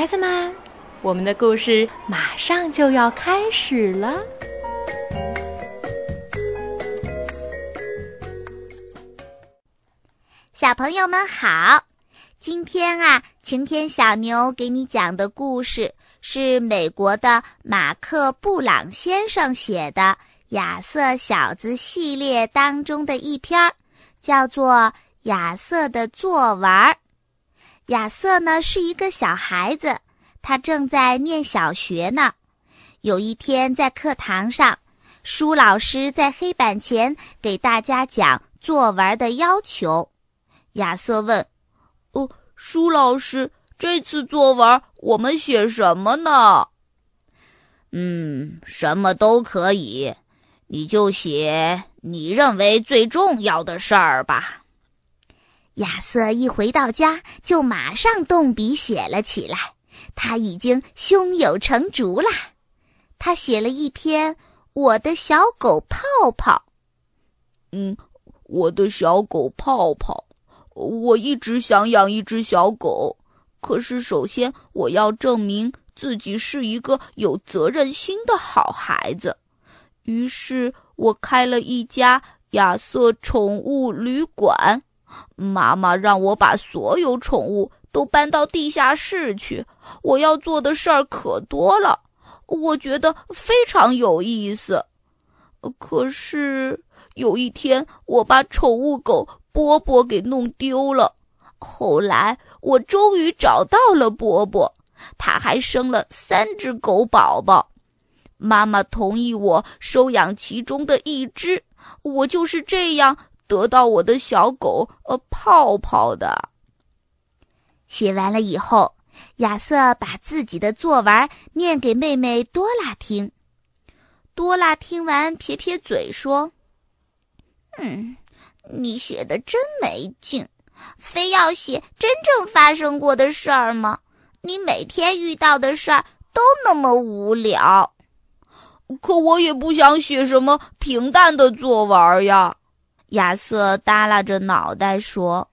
孩子们，我们的故事马上就要开始了。小朋友们好，今天啊，晴天小牛给你讲的故事是美国的马克·布朗先生写的《亚瑟小子》系列当中的一篇，叫做《亚瑟的作文》。亚瑟呢是一个小孩子，他正在念小学呢。有一天在课堂上，舒老师在黑板前给大家讲作文的要求。亚瑟问：“哦，舒老师，这次作文我们写什么呢？”“嗯，什么都可以，你就写你认为最重要的事儿吧。”亚瑟一回到家，就马上动笔写了起来。他已经胸有成竹了。他写了一篇《我的小狗泡泡》。嗯，我的小狗泡泡，我一直想养一只小狗，可是首先我要证明自己是一个有责任心的好孩子。于是我开了一家亚瑟宠物旅馆。妈妈让我把所有宠物都搬到地下室去。我要做的事儿可多了，我觉得非常有意思。可是有一天，我把宠物狗波波给弄丢了。后来我终于找到了波波，它还生了三只狗宝宝。妈妈同意我收养其中的一只。我就是这样。得到我的小狗呃泡泡的。写完了以后，亚瑟把自己的作文念给妹妹多拉听。多拉听完，撇撇嘴说：“嗯，你写的真没劲，非要写真正发生过的事儿吗？你每天遇到的事儿都那么无聊。可我也不想写什么平淡的作文呀。”亚瑟耷拉着脑袋说：“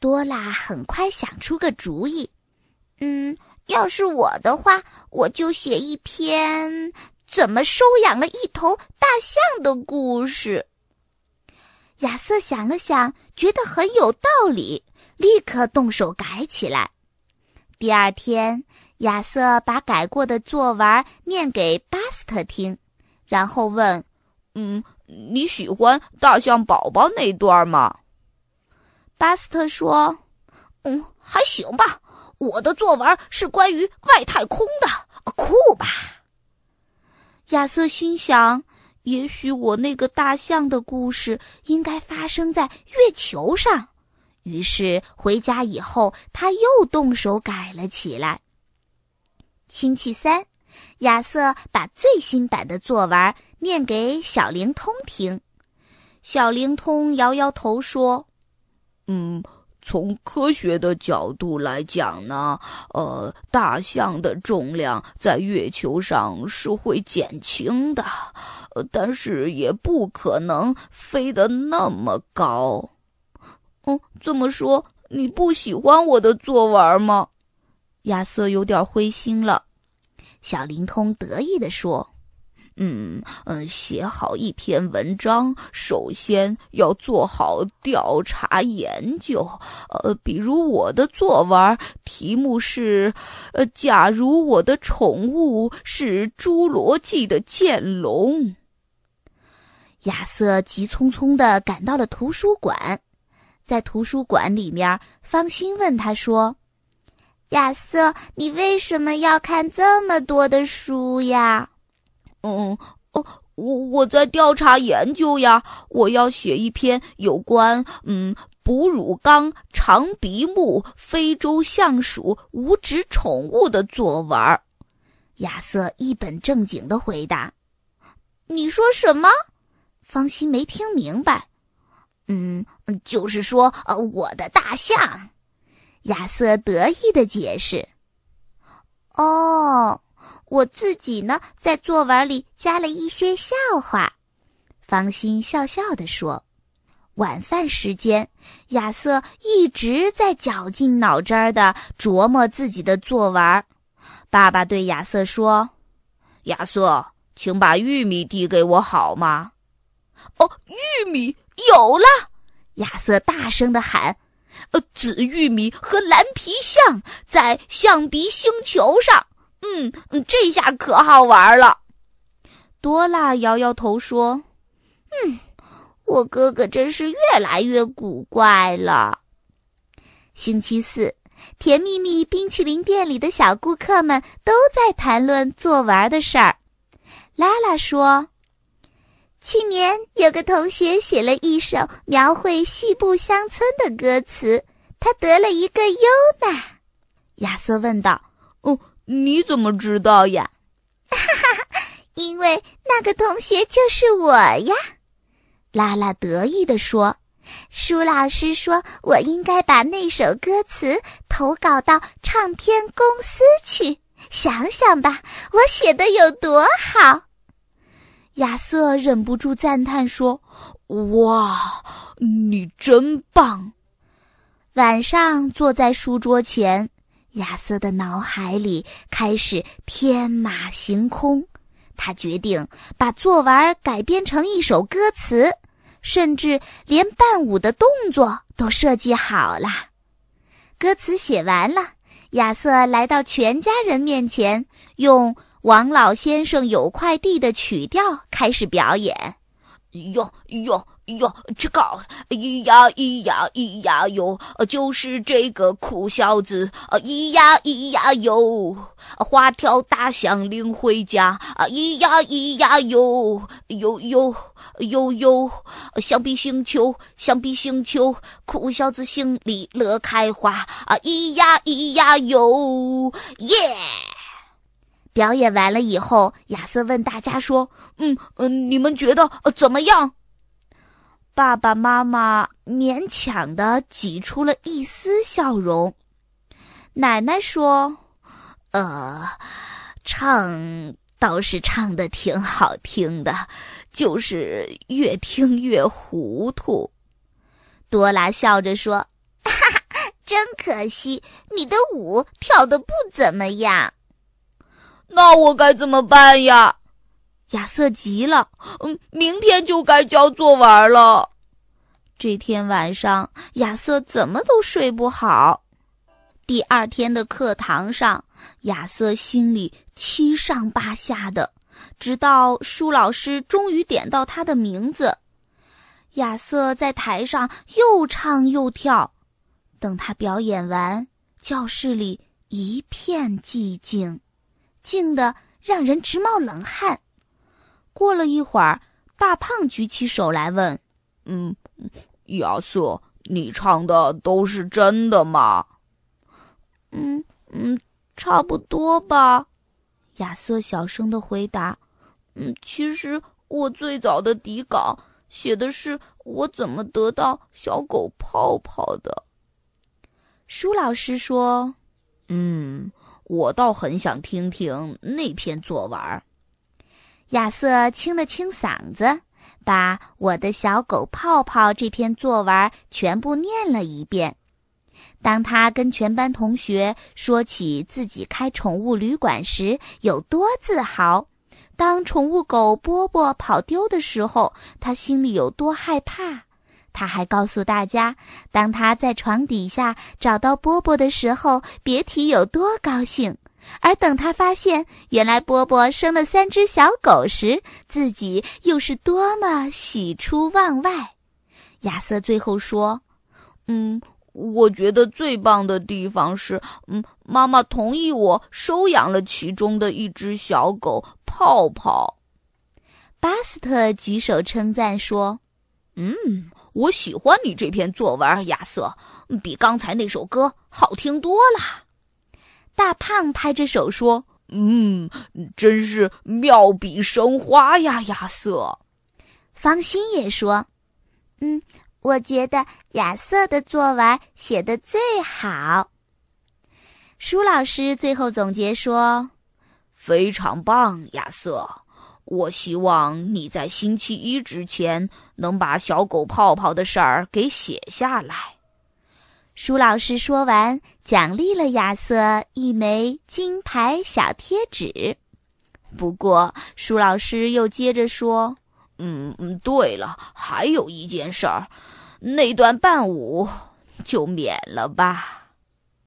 多拉很快想出个主意，嗯，要是我的话，我就写一篇怎么收养了一头大象的故事。”亚瑟想了想，觉得很有道理，立刻动手改起来。第二天，亚瑟把改过的作文念给巴斯特听，然后问：“嗯。”你喜欢大象宝宝那段吗？巴斯特说：“嗯，还行吧。我的作文是关于外太空的，酷吧？”亚瑟心想：“也许我那个大象的故事应该发生在月球上。”于是回家以后，他又动手改了起来。星期三。亚瑟把最新版的作文念给小灵通听，小灵通摇摇头说：“嗯，从科学的角度来讲呢，呃，大象的重量在月球上是会减轻的，呃，但是也不可能飞得那么高。哦，这么说你不喜欢我的作文吗？”亚瑟有点灰心了。小灵通得意地说：“嗯嗯，写好一篇文章，首先要做好调查研究。呃，比如我的作文题目是‘呃，假如我的宠物是侏罗纪的剑龙’。”亚瑟急匆匆地赶到了图书馆，在图书馆里面，方心问他说。亚瑟，你为什么要看这么多的书呀？嗯，哦，我我在调查研究呀，我要写一篇有关嗯哺乳纲长鼻目非洲象鼠无指宠物的作文。亚瑟一本正经的回答：“你说什么？”方心没听明白。嗯，就是说，呃，我的大象。亚瑟得意的解释：“哦，我自己呢，在作文里加了一些笑话。”方心笑笑的说：“晚饭时间，亚瑟一直在绞尽脑汁儿的琢磨自己的作文。爸爸对亚瑟说：“亚瑟，请把玉米递给我好吗？”“哦，玉米有了！”亚瑟大声的喊。“呃，紫玉米和蓝皮象在象鼻星球上。嗯，这下可好玩了。”多拉摇摇头说：“嗯。”我哥哥真是越来越古怪了。星期四，甜蜜蜜冰淇淋店里的小顾客们都在谈论作文的事儿。拉拉说：“去年有个同学写了一首描绘西部乡村的歌词，他得了一个优呢。”亚瑟问道：“哦，你怎么知道呀？”“哈哈，因为那个同学就是我呀。”拉拉得意地说：“舒老师说，我应该把那首歌词投稿到唱片公司去。想想吧，我写的有多好。”亚瑟忍不住赞叹说：“哇，你真棒！”晚上坐在书桌前，亚瑟的脑海里开始天马行空。他决定把作文改编成一首歌词。甚至连伴舞的动作都设计好了，歌词写完了，亚瑟来到全家人面前，用《王老先生有块地》的曲调开始表演。哟哟哟，这个咿呀咿呀咿呀哟，就是这个苦小子。咿呀咿呀哟，花条大象领回家。咿呀咿呀哟，哟哟哟哟，橡皮星球，橡皮星球，苦小子心里乐开花。咿呀咿呀哟，耶！表演完了以后，亚瑟问大家说：“嗯嗯，你们觉得怎么样？”爸爸妈妈勉强的挤出了一丝笑容。奶奶说：“呃，唱倒是唱的挺好听的，就是越听越糊涂。”多拉笑着说：“哈哈，真可惜，你的舞跳的不怎么样。”那我该怎么办呀？亚瑟急了。嗯，明天就该交作文了。这天晚上，亚瑟怎么都睡不好。第二天的课堂上，亚瑟心里七上八下的，直到舒老师终于点到他的名字。亚瑟在台上又唱又跳。等他表演完，教室里一片寂静。静得让人直冒冷汗。过了一会儿，大胖举起手来问：“嗯，亚瑟，你唱的都是真的吗？”“嗯嗯，差不多吧。”亚瑟小声的回答。“嗯，其实我最早的底稿写的是我怎么得到小狗泡泡的。”舒老师说：“嗯。”我倒很想听听那篇作文。亚瑟清了清嗓子，把我的小狗泡泡这篇作文全部念了一遍。当他跟全班同学说起自己开宠物旅馆时有多自豪，当宠物狗波波跑丢的时候，他心里有多害怕。他还告诉大家，当他在床底下找到波波的时候，别提有多高兴；而等他发现原来波波生了三只小狗时，自己又是多么喜出望外。亚瑟最后说：“嗯，我觉得最棒的地方是，嗯，妈妈同意我收养了其中的一只小狗泡泡。”巴斯特举手称赞说：“嗯。”我喜欢你这篇作文，亚瑟，比刚才那首歌好听多了。大胖拍着手说：“嗯，真是妙笔生花呀，亚瑟。”方心也说：“嗯，我觉得亚瑟的作文写的最好。”舒老师最后总结说：“非常棒，亚瑟。我希望你在星期一之前能把小狗泡泡的事儿给写下来。舒老师说完，奖励了亚瑟一枚金牌小贴纸。不过，舒老师又接着说：“嗯嗯，对了，还有一件事儿，那段伴舞就免了吧。”